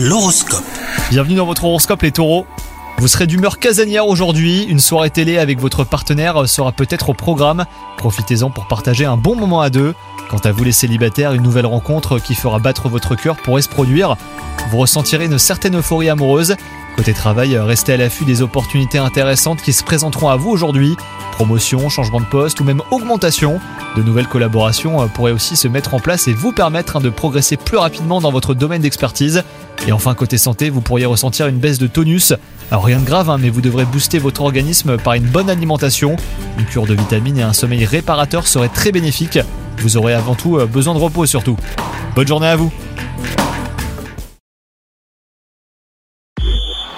L'horoscope. Bienvenue dans votre horoscope les taureaux. Vous serez d'humeur casanière aujourd'hui, une soirée télé avec votre partenaire sera peut-être au programme. Profitez-en pour partager un bon moment à deux. Quant à vous les célibataires, une nouvelle rencontre qui fera battre votre cœur pourrait se produire. Vous ressentirez une certaine euphorie amoureuse. Côté travail, restez à l'affût des opportunités intéressantes qui se présenteront à vous aujourd'hui. Promotion, changement de poste ou même augmentation. De nouvelles collaborations euh, pourraient aussi se mettre en place et vous permettre hein, de progresser plus rapidement dans votre domaine d'expertise. Et enfin, côté santé, vous pourriez ressentir une baisse de tonus. Alors rien de grave, hein, mais vous devrez booster votre organisme par une bonne alimentation. Une cure de vitamines et un sommeil réparateur seraient très bénéfiques. Vous aurez avant tout euh, besoin de repos surtout. Bonne journée à vous